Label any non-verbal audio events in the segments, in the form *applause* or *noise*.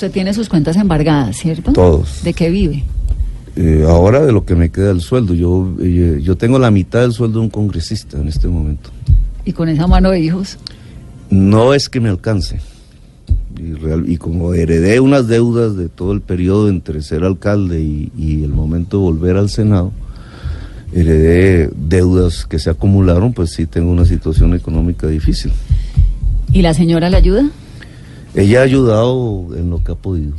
Usted tiene sus cuentas embargadas, ¿cierto? Todos. ¿De qué vive? Eh, ahora de lo que me queda del sueldo. Yo, eh, yo tengo la mitad del sueldo de un congresista en este momento. ¿Y con esa mano de hijos? No es que me alcance. Y, real- y como heredé unas deudas de todo el periodo entre ser alcalde y, y el momento de volver al Senado, heredé deudas que se acumularon, pues sí tengo una situación económica difícil. ¿Y la señora le ayuda? Ella ha ayudado en lo que ha podido.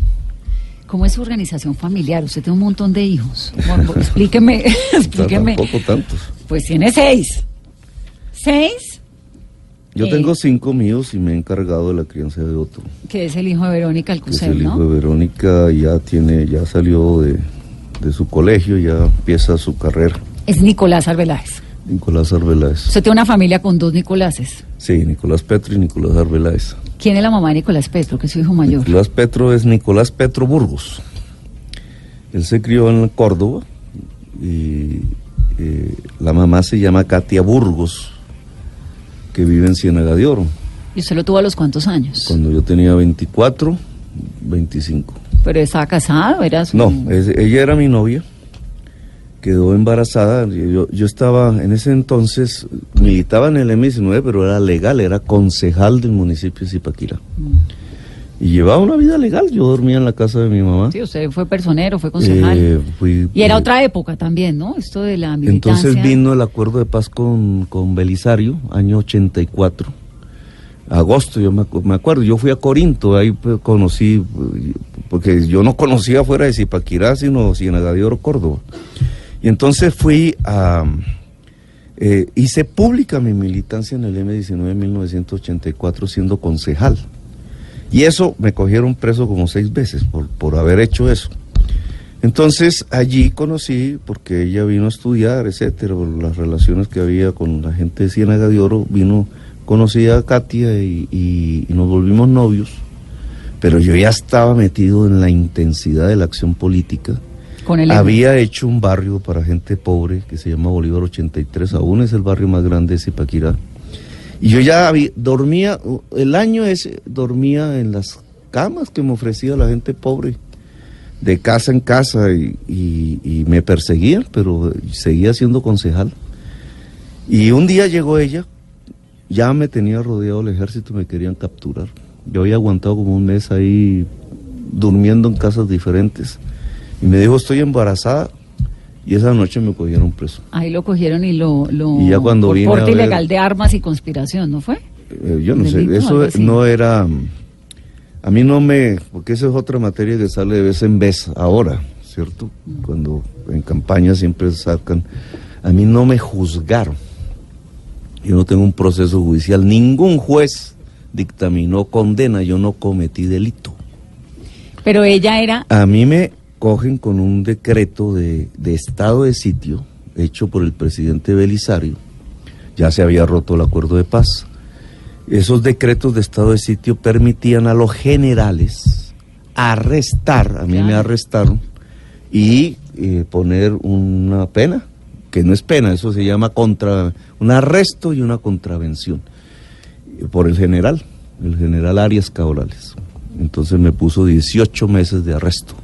¿Cómo es su organización familiar? Usted tiene un montón de hijos. Bueno, *laughs* explíqueme, *laughs* explíqueme. Tampoco tantos. Pues tiene seis. ¿Seis? Yo Eh. tengo cinco míos y me he encargado de la crianza de otro. Que es el hijo de Verónica Alcocer, el hijo de Verónica, ya tiene, ya salió de, de su colegio, ya empieza su carrera. Es Nicolás Arbeláez. Nicolás Arbeláez. Usted tiene una familia con dos Nicoláses. Sí, Nicolás Petro y Nicolás Arbeláez. ¿Quién es la mamá de Nicolás Petro, que es su hijo mayor? Nicolás Petro es Nicolás Petro Burgos. Él se crió en Córdoba y eh, la mamá se llama Katia Burgos, que vive en Ciénaga de Oro. ¿Y usted lo tuvo a los cuántos años? Cuando yo tenía 24, 25. ¿Pero estaba casado? ¿Era su... No, es- ella era mi novia, quedó embarazada. Yo, yo estaba en ese entonces, militaba en el M19, pero era legal, era concejal del municipio de Zipaquirá. Y llevaba una vida legal, yo dormía en la casa de mi mamá. Sí, usted fue personero, fue concejal. Eh, fui- y era eh, otra época también, ¿no? Esto de la militancia. Entonces vino el acuerdo de paz con, con Belisario, año 84. Agosto, yo me, me acuerdo, yo fui a Corinto, ahí pues, conocí, eh, porque yo no conocía fuera de Zipaquirá, sino Ciénaga de Oro, Córdoba. Y entonces fui a... eh, hice pública mi militancia en el M19 en 1984 siendo concejal. Y eso me cogieron preso como seis veces por, por haber hecho eso. Entonces allí conocí, porque ella vino a estudiar, etcétera, por las relaciones que había con la gente de Ciénaga de Oro, vino, conocí a Katia y, nos volvimos novios, pero yo ya estaba metido en la intensidad de la acción política. Había hecho un barrio para gente pobre que se llama Bolívar 83, aún es el barrio más grande de Zipaquirá. Y yo ya dormía, el año ese, dormía en las camas que me ofrecía la gente pobre, de casa en casa, y, y- y me perseguían, pero seguía siendo concejal. Y un día llegó ella, ya me tenía rodeado el ejército, me querían capturar. Yo había aguantado como un mes ahí durmiendo en casas diferentes. Y me dijo, estoy embarazada. Y esa noche me cogieron preso. Ahí lo cogieron y lo... lo Y ya cuando por vine a porte ver- ilegal de armas y conspiración, ¿no fue? Eh, yo no sé, eso así. no era... A mí no me... Porque esa es otra materia que sale de vez en vez ahora, ¿cierto? Cuando en campaña siempre sacan... A mí no me juzgaron. Yo no tengo un proceso judicial. Ningún juez dictaminó condena. Yo no cometí delito. Pero ella era... A mí me cogen con un decreto de, de estado de sitio hecho por el presidente Belisario. Ya se había roto el acuerdo de paz. Esos decretos de estado de sitio permitían a los generales arrestar, a mí me arrestaron, y eh, poner una pena, que no es pena, eso se llama contra, un arresto y una contravención, eh, por el general, el general Arias Cabrales. Entonces me puso 18 meses de arresto.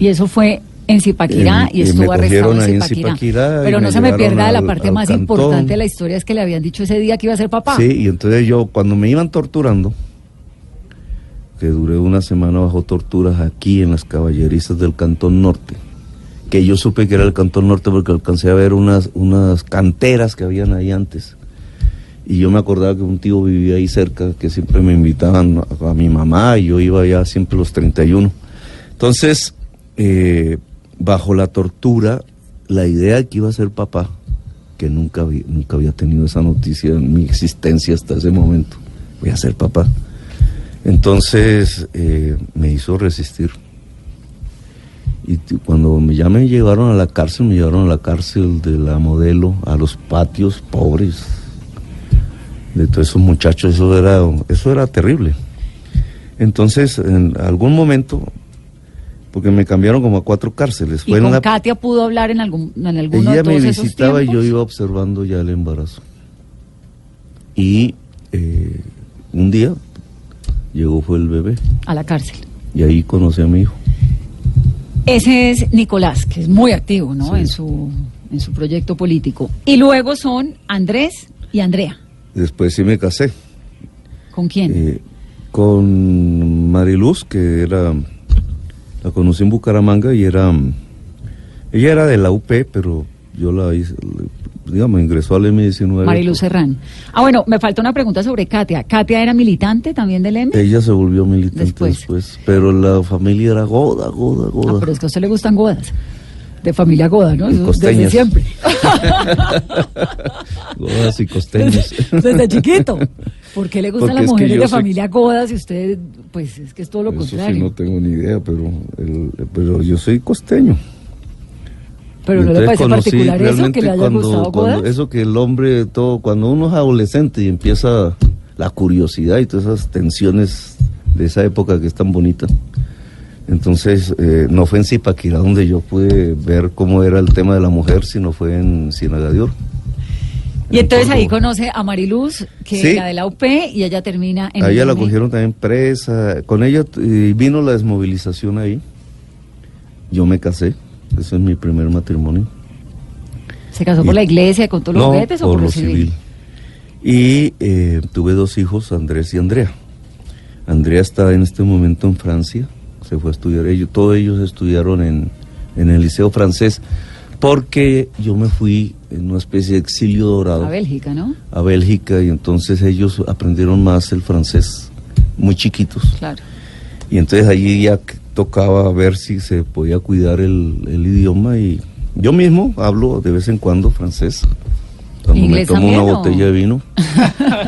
Y eso fue en Zipaquirá En- y me estuvo arrestado en Zipaquirá. Pero no se me pierda de la al- parte al más cantón. importante de la historia, es que le habían dicho ese día que iba a ser papá. Sí, y entonces yo, cuando me iban torturando, que duré una semana bajo torturas aquí en las caballerizas del Cantón Norte, que yo supe que era el Cantón Norte porque alcancé a ver unas, unas canteras que habían ahí antes. Y yo me acordaba que un tío vivía ahí cerca, que siempre me invitaban a, a mi mamá y yo iba allá siempre los 31. Entonces, eh, bajo la tortura, la idea de que iba a ser papá, que nunca, nunca había tenido esa noticia en mi existencia hasta ese momento, voy a ser papá. Entonces eh, me hizo resistir. Y cuando me, ya me llevaron a la cárcel, me llevaron a la cárcel de la modelo, a los patios pobres, de todos esos muchachos, eso era, eso era terrible. Entonces, en algún momento, porque me cambiaron como a cuatro cárceles, Y fue en con una- Katia pudo hablar en, algún, en alguno ella de me esos visitaba y yo iba observando ya el embarazo. Y eh, un día llegó fue el bebé. A la cárcel. Y ahí conocí a mi hijo. Ese es Nicolás, que es muy activo, ¿no? Sí. En su en su proyecto político. Y luego son Andrés y Andrea. Después sí me casé ¿Con quién? eh, con Mariluz, que era, la conocí en Bucaramanga y era, ella era de la UP, pero yo la hice, digamos, ingresó al M19. Marilu Serrán. Ah, bueno, me falta una pregunta sobre Katia. ¿Katia era militante también del M? Ella se volvió militante Después. después. pero la familia era goda, goda, Ah, goda. pero es que a usted le gustan godas. De familia goda, ¿no? Desde siempre. *laughs* Godas y costeños. Desde, desde chiquito. ¿Por qué le gustan las mujeres de soy- familia godas y usted, pues es que es todo lo Eso sí contrario? no tengo ni idea, pero, el- pero yo soy costeño. pero no le parece particular eso que le haya cuando- gustado cuando. Eso que el hombre, todo, cuando uno es adolescente y empieza la curiosidad y todas esas tensiones de esa época que es tan bonita. Entonces, eh, no fue en Zipaquirá donde yo pude ver cómo era el tema de la mujer, sino fue en Ciénaga de Oro. Y entonces ahí conoce a Mariluz, que Sí. era de la UP, y ella termina en A el ella la cogieron también presa. Con ella eh, vino la desmovilización ahí. Yo me casé. Ese es mi primer matrimonio. ¿Se casó por la iglesia con todos los no, juguetes o por lo civil? Y eh, tuve dos hijos, Andrés y Andrea. Andrea está en este momento en Francia. Se fue a estudiar. Ellos, todos ellos estudiaron en, en el Liceo Francés. Porque yo me fui en una especie de exilio dorado A Bélgica, ¿no? a Bélgica y entonces ellos aprendieron más el francés muy chiquitos. Claro. Y entonces allí ya tocaba ver si se podía cuidar el, el idioma y yo mismo hablo de vez en cuando francés. Cuando me ¿Inglés tomo una o? botella de vino,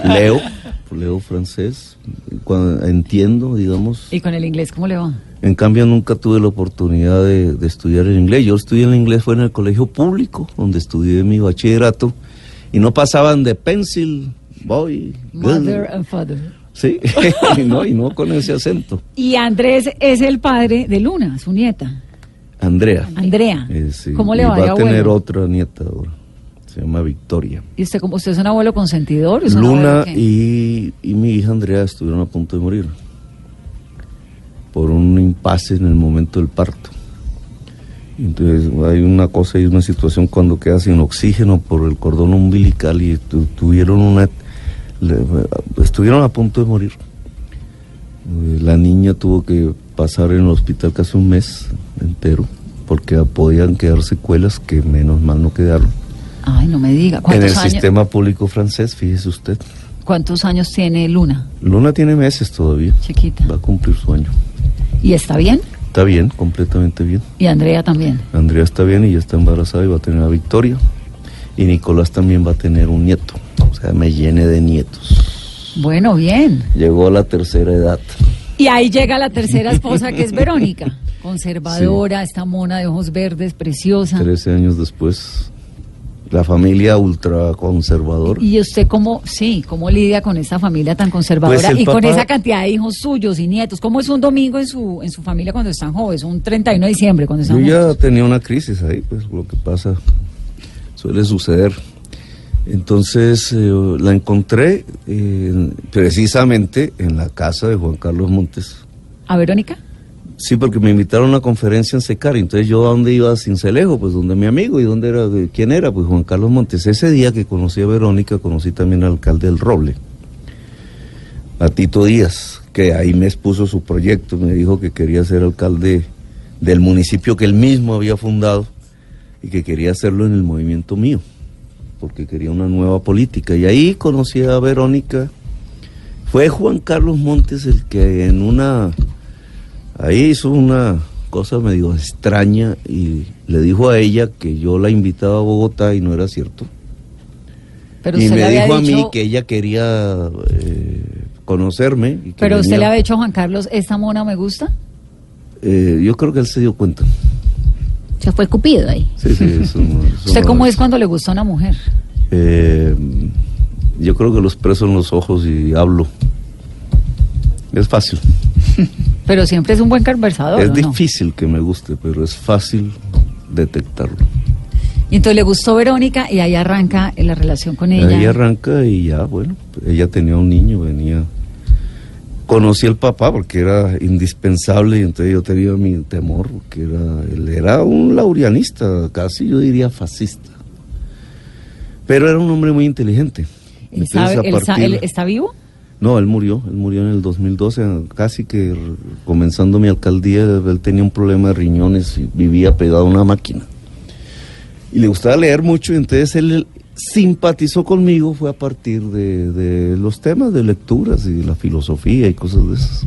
leo, *laughs* leo francés, cuando entiendo, digamos. ¿Y con el inglés cómo le va? En cambio nunca tuve la oportunidad de, de estudiar el inglés. Yo estudié el inglés fue en el colegio público, donde estudié mi bachillerato, y no pasaban de pencil, boy, girl. Mother and father. Sí, *laughs* y no, y no con ese acento. Y Andrés es el padre de Luna, su nieta, Andrea. Andrea. Eh, sí, ¿Cómo le y va, va de a tener abuelo? otra nieta ahora. Se llama Victoria. ¿Y usted, como, usted es un abuelo consentidor? ¿Es un Luna abuelo y, y mi hija Andrea estuvieron a punto de morir por un impasse en el momento del parto. Entonces hay una cosa y una situación cuando queda sin oxígeno por el cordón umbilical y tu- tuvieron una le- estuvieron a punto de morir. La niña tuvo que pasar en el hospital casi un mes entero porque podían quedar secuelas que menos mal no quedaron. Ay, no me diga. En ¿Cuántos, el años, sistema público francés, fíjese usted. ¿Cuántos años tiene Luna? Luna tiene meses todavía. Chiquita. Va a cumplir su año. ¿Y está bien? Está bien, completamente bien. Y Andrea también. Andrea está bien y ya está embarazada y va a tener a Victoria. Y Nicolás también va a tener un nieto. O sea, me llene de nietos. Bueno, bien. Llegó a la tercera edad. Y ahí llega la tercera esposa, que es *laughs* Verónica. Conservadora, esta mona de ojos verdes, preciosa. Trece años después, la familia ultraconservadora. ¿Y usted cómo, sí, cómo lidia con esta familia tan conservadora Pues y con esa cantidad de hijos suyos y nietos? ¿Cómo es un domingo en su, en su familia cuando están jóvenes? Un 31 de diciembre cuando Yo están ya juntos? tenía una crisis ahí, pues lo que pasa suele suceder. Entonces eh, la encontré eh, precisamente en la casa de Juan Carlos Montes. ¿A Verónica? Sí, porque me invitaron a una conferencia en Secari, entonces yo a dónde iba sin Celejo, pues donde mi amigo y dónde era, quién era, pues Juan Carlos Montes. Ese día que conocí a Verónica, conocí también al alcalde del Roble, a Tito Díaz, que ahí me expuso su proyecto, me dijo que quería ser alcalde del municipio que él mismo había fundado y que quería hacerlo en el movimiento mío, porque quería una nueva política. Y ahí conocí a Verónica. Fue Juan Carlos Montes el que en una Ahí hizo una cosa medio extraña y le dijo a ella que yo la invitaba a Bogotá y no era cierto. Pero y usted le me había dijo a dicho, mí que ella quería eh, conocerme. y que pero usted le había dicho a Juan Carlos, ¿esta mona me gusta? Eh, yo creo que él se dio cuenta. Se fue Cupido ahí. Sí, sí, eso no- eso ¿Usted cómo es cuando le gusta a una mujer? Eh, yo creo que los preso en los ojos y hablo. Es fácil. *laughs* Pero siempre es un buen conversador, es difícil que me guste, pero es fácil detectarlo. Y entonces le gustó Verónica y ahí arranca la relación con ella. Ahí arranca y ya, bueno, ella tenía un niño, venía conocí al papá porque era indispensable y entonces yo tenía mi temor, porque era, él era un laurianista, casi yo diría fascista. Pero era un hombre muy inteligente. ¿Él, sabe- Entonces, a él sa- partir- él está vivo? No, él murió, él murió en el 2012, casi que comenzando mi alcaldía, él tenía un problema de riñones y vivía pegado a una máquina. Y le gustaba leer mucho, y entonces él simpatizó conmigo, fue a partir de, de los temas de lecturas y de la filosofía y cosas de esas.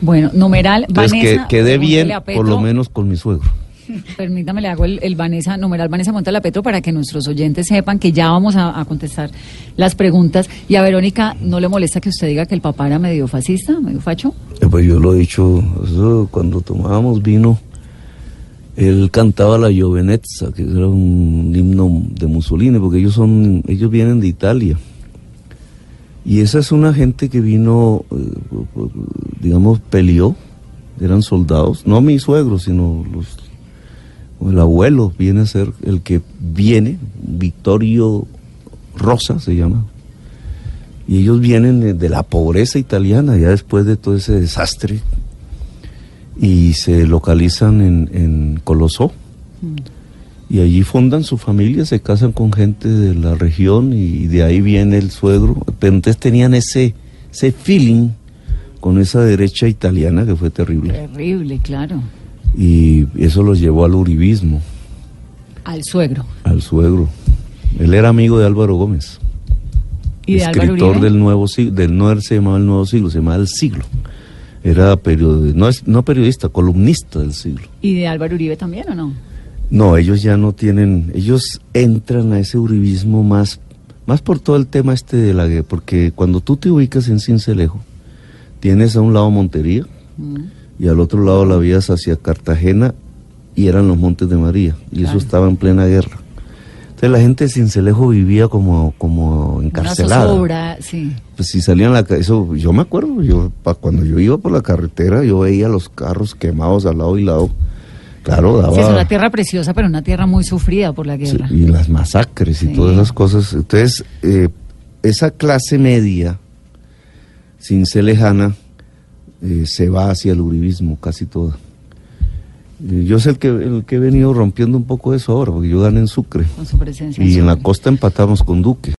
Bueno, numeral, Entonces que, Vanessa. quedé bien, por lo menos con mi suegro. *laughs* Permítame, le hago el, el Vanessa, numeral Vanessa Monta la Petro para que nuestros oyentes sepan que ya vamos a, a contestar las preguntas. Y a Verónica, ¿no le molesta que usted diga que el papá era medio fascista, medio facho? Eh, Pues yo lo he dicho, eso, cuando tomábamos vino, él cantaba la Giovenezza, que era un himno de Mussolini, porque ellos son, ellos vienen de Italia. Y esa es una gente que vino, eh, digamos, peleó, eran soldados, no mi suegro, sino los, el abuelo viene a ser el que viene, Vittorio Rosa se llama, y ellos vienen de, la pobreza italiana, ya después de todo ese desastre, y se localizan en, en Colosó. Y allí fundan su familia, se casan con gente de la región y de ahí viene el suegro. Pero entonces tenían ese, ese feeling con esa derecha italiana que fue terrible. Terrible, claro. Y eso los llevó al uribismo, Al suegro. al suegro. Él era amigo de Álvaro Gómez. ¿Y de Álvaro escritor Uribe? del nuevo siglo, del no se llamaba el nuevo siglo, se llamaba el siglo. Era periodista, no, es, no periodista, columnista del siglo. ¿Y de Álvaro Uribe también o no? No, ellos ya no tienen, ellos entran a ese uribismo más, más por todo el tema este de la guerra, porque cuando tú te ubicas en Cincelejo, tienes a un lado Montería Mm. Y al otro lado la vías hacia Cartagena y eran los Montes de María, y eso estaba en plena guerra. Entonces la gente de Cincelejo vivía como, como Una encarcelada. zozobra, sí. Pues si salían la eso yo me acuerdo, yo pa- cuando yo iba por la carretera yo veía los carros quemados al lado y lado. Claro, daba Sí, es una tierra preciosa, pero una tierra muy sufrida por la sí, guerra. y las masacres y Sí. todas esas cosas. Entonces, eh, esa clase media sin ser lejana eh, se va hacia el uribismo casi toda. Eh, Yo sé el que, el que he venido rompiendo un poco eso ahora, porque yo gané en Sucre. Con su presencia. Y en la costa empatamos con Duque.